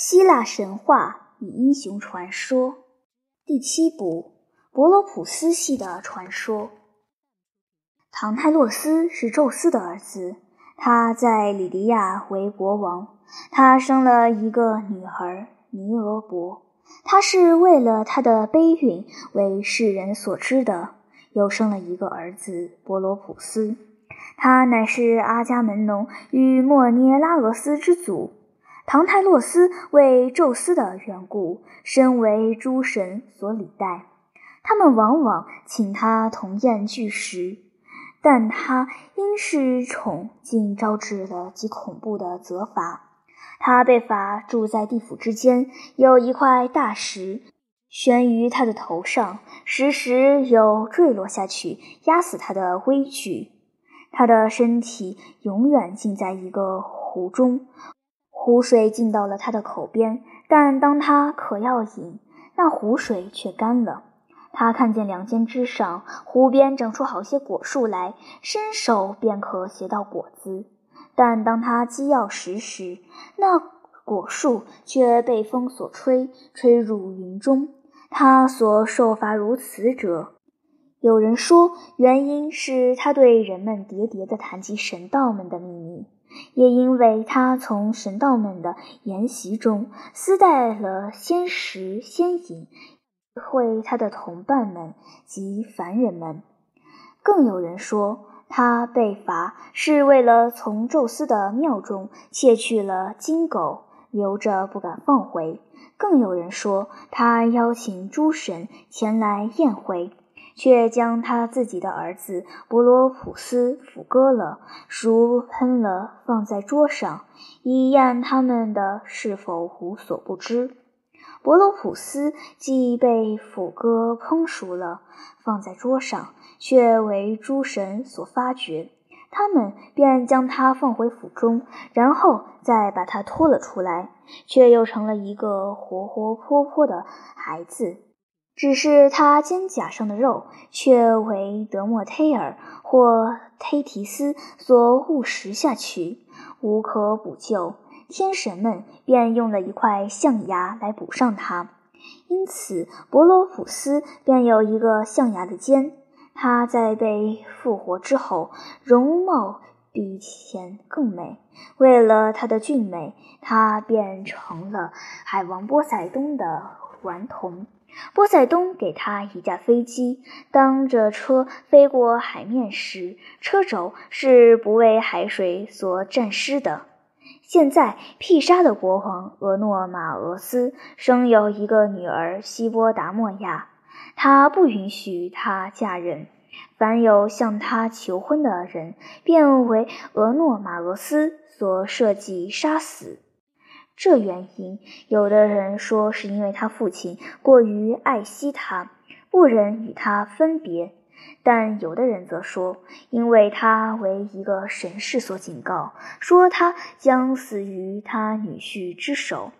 希腊神话与英雄传说第七部：伯罗普斯系的传说。唐泰洛斯是宙斯的儿子，他在里迪亚为国王。他生了一个女儿尼俄伯，他是为了他的悲运为世人所知的。又生了一个儿子伯罗普斯，他乃是阿伽门农与莫涅拉俄斯之祖。唐泰洛斯为宙斯的缘故，身为诸神所礼待。他们往往请他同宴聚食，但他因是宠，竟招致了极恐怖的责罚。他被罚住在地府之间，有一块大石悬于他的头上，时时有坠落下去压死他的危惧。他的身体永远浸在一个湖中。湖水进到了他的口边，但当他渴要饮，那湖水却干了。他看见两间之上湖边长出好些果树来，伸手便可携到果子。但当他饥要食时，那果树却被风所吹，吹入云中。他所受罚如此者，有人说原因是他对人们喋喋地谈及神道们的秘密。也因为他从神道们的研习中私带了仙食仙饮，会他的同伴们及凡人们。更有人说，他被罚是为了从宙斯的庙中窃去了金狗，留着不敢放回。更有人说，他邀请诸神前来宴会。却将他自己的儿子伯罗普斯斧割了，熟喷了，放在桌上，以验他们的是否无所不知。伯罗普斯既被斧割烹熟了，放在桌上，却为诸神所发觉，他们便将他放回府中，然后再把他拖了出来，却又成了一个活活泼泼的孩子。只是他肩胛上的肉，却为德莫忒尔或忒提斯所误食下去，无可补救。天神们便用了一块象牙来补上它，因此伯罗普斯便有一个象牙的肩。他在被复活之后，容貌比前更美。为了他的俊美，他变成了海王波塞冬的顽童。波塞冬给他一架飞机，当这车飞过海面时，车轴是不为海水所沾湿的。现在，毗沙的国王俄诺马俄斯生有一个女儿希波达莫亚，他不允许她嫁人，凡有向他求婚的人，便为俄诺马俄斯所设计杀死。这原因，有的人说是因为他父亲过于爱惜他，不忍与他分别；但有的人则说，因为他为一个神士所警告，说他将死于他女婿之手。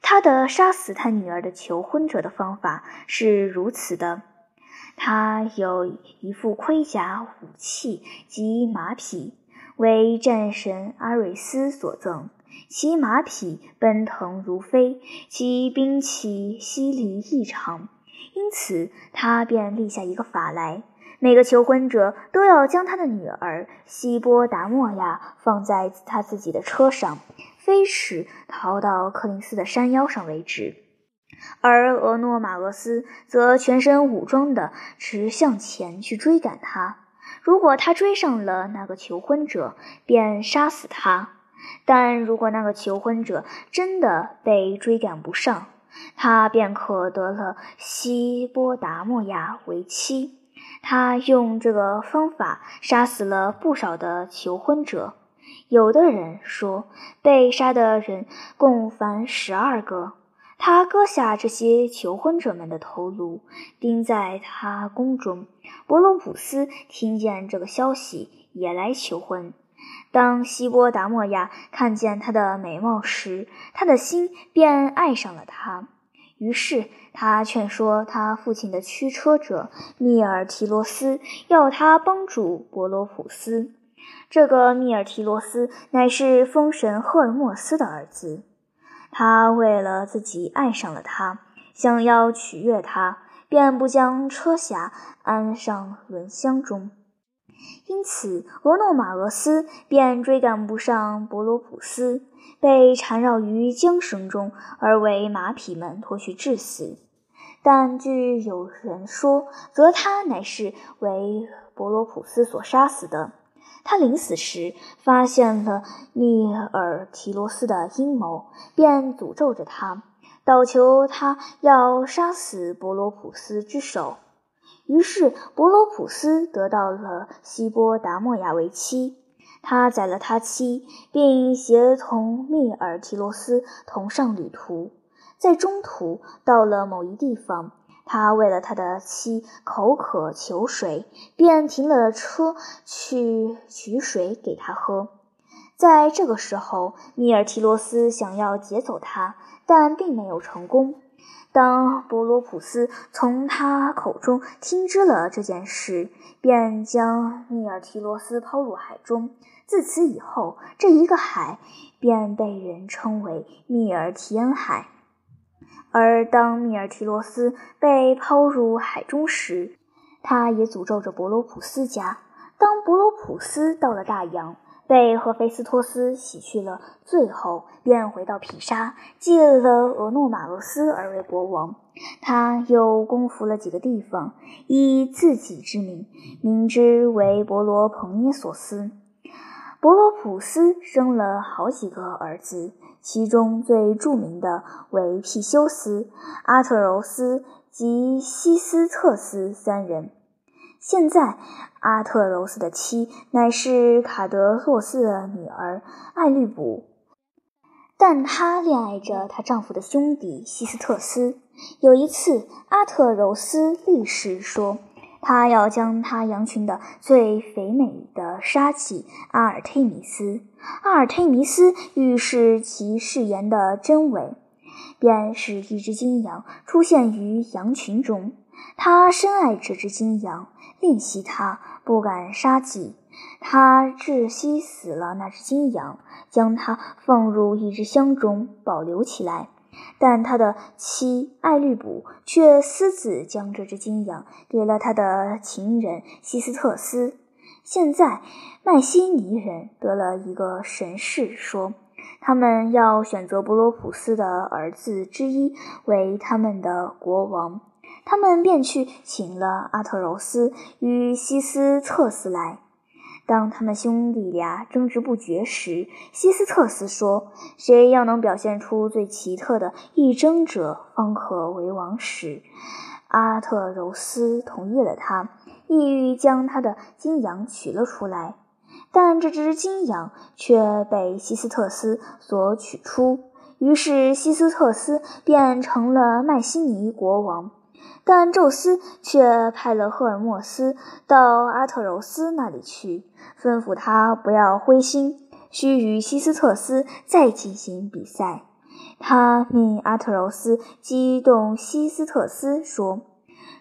他的杀死他女儿的求婚者的方法是如此的：他有一副盔甲武器及马匹，为战神阿瑞斯所赠。其马匹奔腾如飞，其兵器犀利异常，因此他便立下一个法来：每个求婚者都要将他的女儿希波达莫亚放在他自己的车上，飞驰逃到克林斯的山腰上为止。而俄诺马俄斯则全身武装的直向前去追赶他。如果他追上了那个求婚者，便杀死他。但如果那个求婚者真的被追赶不上，他便可得了希波达莫亚为妻。他用这个方法杀死了不少的求婚者。有的人说，被杀的人共凡十二个。他割下这些求婚者们的头颅，钉在他宫中。伯罗普斯听见这个消息，也来求婚。当希波达莫亚看见她的美貌时，他的心便爱上了她。于是他劝说他父亲的驱车者密尔提罗斯，要他帮助伯罗普斯。这个密尔提罗斯乃是风神赫尔墨斯的儿子。他为了自己爱上了她，想要取悦她，便不将车匣安上轮箱中。因此，俄诺马俄斯便追赶不上伯罗普斯，被缠绕于缰绳中，而为马匹们拖去致死。但据有人说，则他乃是为伯罗普斯所杀死的。他临死时发现了密尔提罗斯的阴谋，便诅咒着他，祷求他要杀死伯罗普斯之手。于是伯罗普斯得到了希波达莫亚为妻，他宰了他妻，并协同密尔提罗斯同上旅途。在中途到了某一地方，他为了他的妻口渴求水，便停了车去取水给他喝。在这个时候，米尔提罗斯想要劫走他，但并没有成功。当伯罗普斯从他口中听知了这件事，便将米尔提罗斯抛入海中。自此以后，这一个海便被人称为密尔提恩海。而当米尔提罗斯被抛入海中时，他也诅咒着伯罗普斯家。当伯罗普斯到了大洋，被赫菲斯托斯洗去了罪后，便回到毗沙，继了俄诺马俄斯而为国王。他又攻服了几个地方，以自己之名，名之为伯罗彭涅索斯。伯罗普斯生了好几个儿子。其中最著名的为庇修斯、阿特柔斯及西斯特斯三人。现在，阿特柔斯的妻乃是卡德洛斯的女儿艾律卜，但她恋爱着她丈夫的兄弟西斯特斯。有一次，阿特柔斯立誓说。他要将他羊群的最肥美的杀祭阿尔忒弥斯。阿尔忒弥斯预示其誓言的真伪，便是一只金羊出现于羊群中。他深爱这只金羊，怜惜它，不敢杀己。他窒息死了那只金羊，将它放入一只箱中保留起来。但他的妻艾律卜却私自将这只金羊给了他的情人西斯特斯。现在，麦西尼人得了一个神事，说他们要选择伯罗普斯的儿子之一为他们的国王。他们便去请了阿特柔斯与西斯特斯来。当他们兄弟俩争执不决时，西斯特斯说：“谁要能表现出最奇特的一争者，方可为王。”时，阿特柔斯同意了他，意欲将他的金羊取了出来。但这只金羊却被西斯特斯所取出，于是西斯特斯变成了麦西尼国王。但宙斯却派了赫尔墨斯到阿特柔斯那里去，吩咐他不要灰心，需与西斯特斯再进行比赛。他命阿特柔斯激动西斯特斯说：“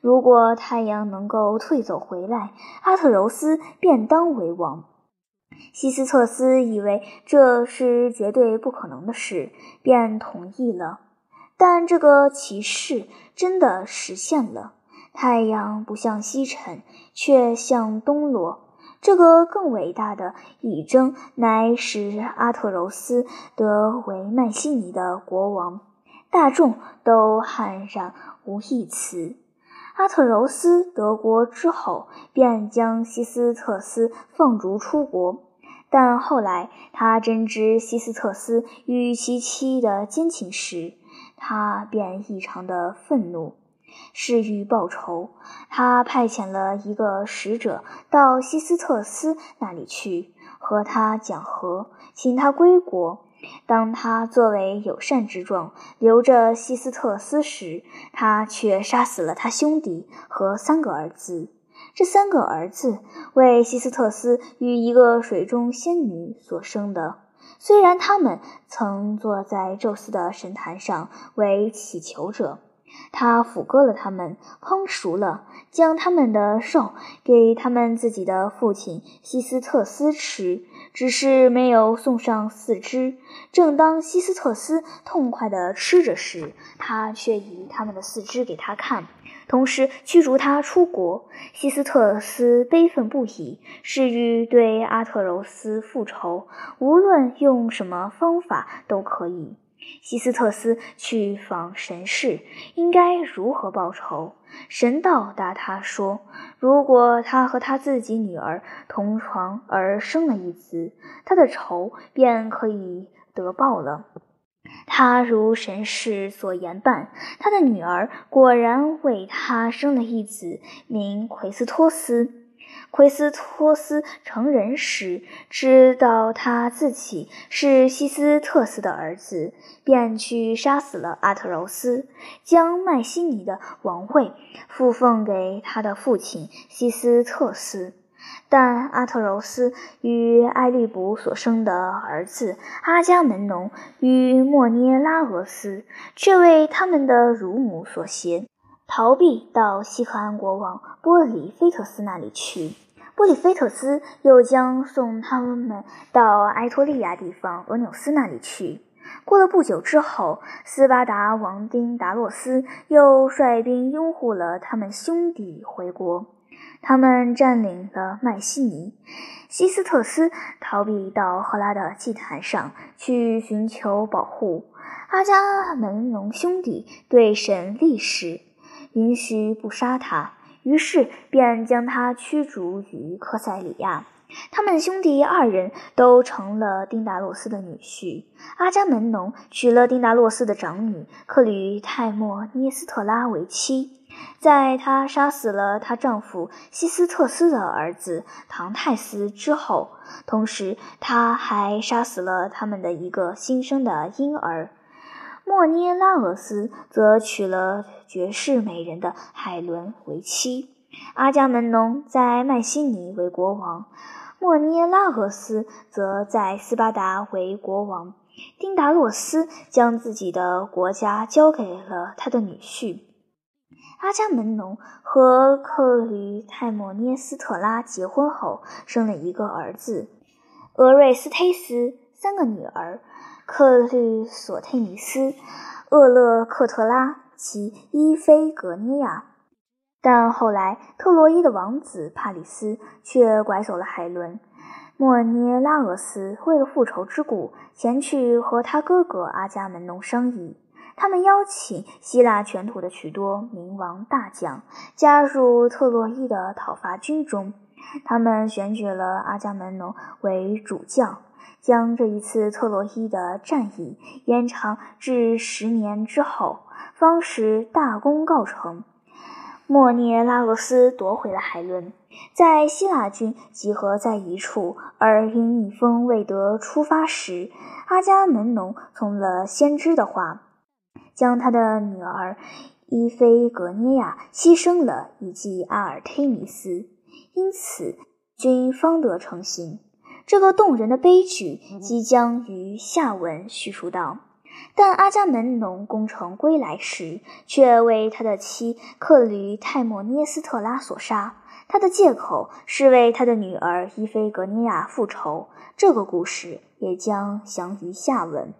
如果太阳能够退走回来，阿特柔斯便当为王。”西斯特斯以为这是绝对不可能的事，便同意了。但这个骑士真的实现了，太阳不向西沉，却向东落。这个更伟大的义征，乃使阿特柔斯得为麦西尼的国王。大众都悍然无一词。阿特柔斯得国之后，便将西斯特斯放逐出国。但后来他真知西斯特斯与其妻的奸情时，他便异常的愤怒，誓欲报仇。他派遣了一个使者到西斯特斯那里去，和他讲和，请他归国。当他作为友善之状留着西斯特斯时，他却杀死了他兄弟和三个儿子。这三个儿子为西斯特斯与一个水中仙女所生的。虽然他们曾坐在宙斯的神坛上为祈求者，他抚割了他们，烹熟了，将他们的肉给他们自己的父亲西斯特斯吃，只是没有送上四肢。正当西斯特斯痛快地吃着时，他却以他们的四肢给他看，同时驱逐他出国。西斯特斯悲愤不已，誓欲对阿特柔斯复仇，无论用什么方法都可以。西斯特斯去访神士，应该如何报仇？神道答他说：“如果他和他自己女儿同床而生了一子，他的仇便可以得报了。”他如神士所言办，他的女儿果然为他生了一子，名奎斯托斯。奎斯托斯成人时，知道他自己是西斯特斯的儿子，便去杀死了阿特柔斯，将麦西尼的王位附奉给他的父亲西斯特斯。但阿特柔斯与埃利卜所生的儿子阿伽门农与莫涅拉俄斯却为他们的乳母所嫌。逃避到西河安国王波里菲特斯那里去，波里菲特斯又将送他们到埃托利亚地方俄纽斯那里去。过了不久之后，斯巴达王丁达洛斯又率兵拥护了他们兄弟回国，他们占领了麦西尼。西斯特斯逃避到赫拉的祭坛上去寻求保护。阿伽门农兄弟对神立誓。允许不杀他，于是便将他驱逐于科塞里亚。他们兄弟二人都成了丁达洛斯的女婿。阿伽门农娶了丁达洛斯的长女克吕泰莫涅斯特拉为妻。在她杀死了她丈夫西斯特斯的儿子唐泰斯之后，同时她还杀死了他们的一个新生的婴儿。莫涅拉俄斯则娶了绝世美人的海伦为妻。阿伽门农在麦西尼为国王，莫涅拉俄斯则在斯巴达为国王。丁达洛斯将自己的国家交给了他的女婿。阿伽门农和克吕泰莫涅斯特拉结婚后，生了一个儿子俄瑞斯忒斯，三个女儿。克律索忒尼斯、厄勒克特拉及伊菲格尼亚，但后来特洛伊的王子帕里斯却拐走了海伦。莫涅拉俄斯为了复仇之故，前去和他哥哥阿伽门农商议。他们邀请希腊全土的许多名王大将加入特洛伊的讨伐军中。他们选举了阿伽门农为主将。将这一次特洛伊的战役延长至十年之后，方使大功告成。莫涅拉俄斯夺回了海伦，在希腊军集合在一处而因一封未得出发时，阿伽门农从了先知的话，将他的女儿伊菲格涅亚牺牲了，以祭阿尔忒弥斯，因此军方得成型。这个动人的悲剧即将于下文叙述到，但阿伽门农攻城归来时，却为他的妻克吕泰莫涅斯特拉所杀。他的借口是为他的女儿伊菲格尼亚复仇。这个故事也将详于下文。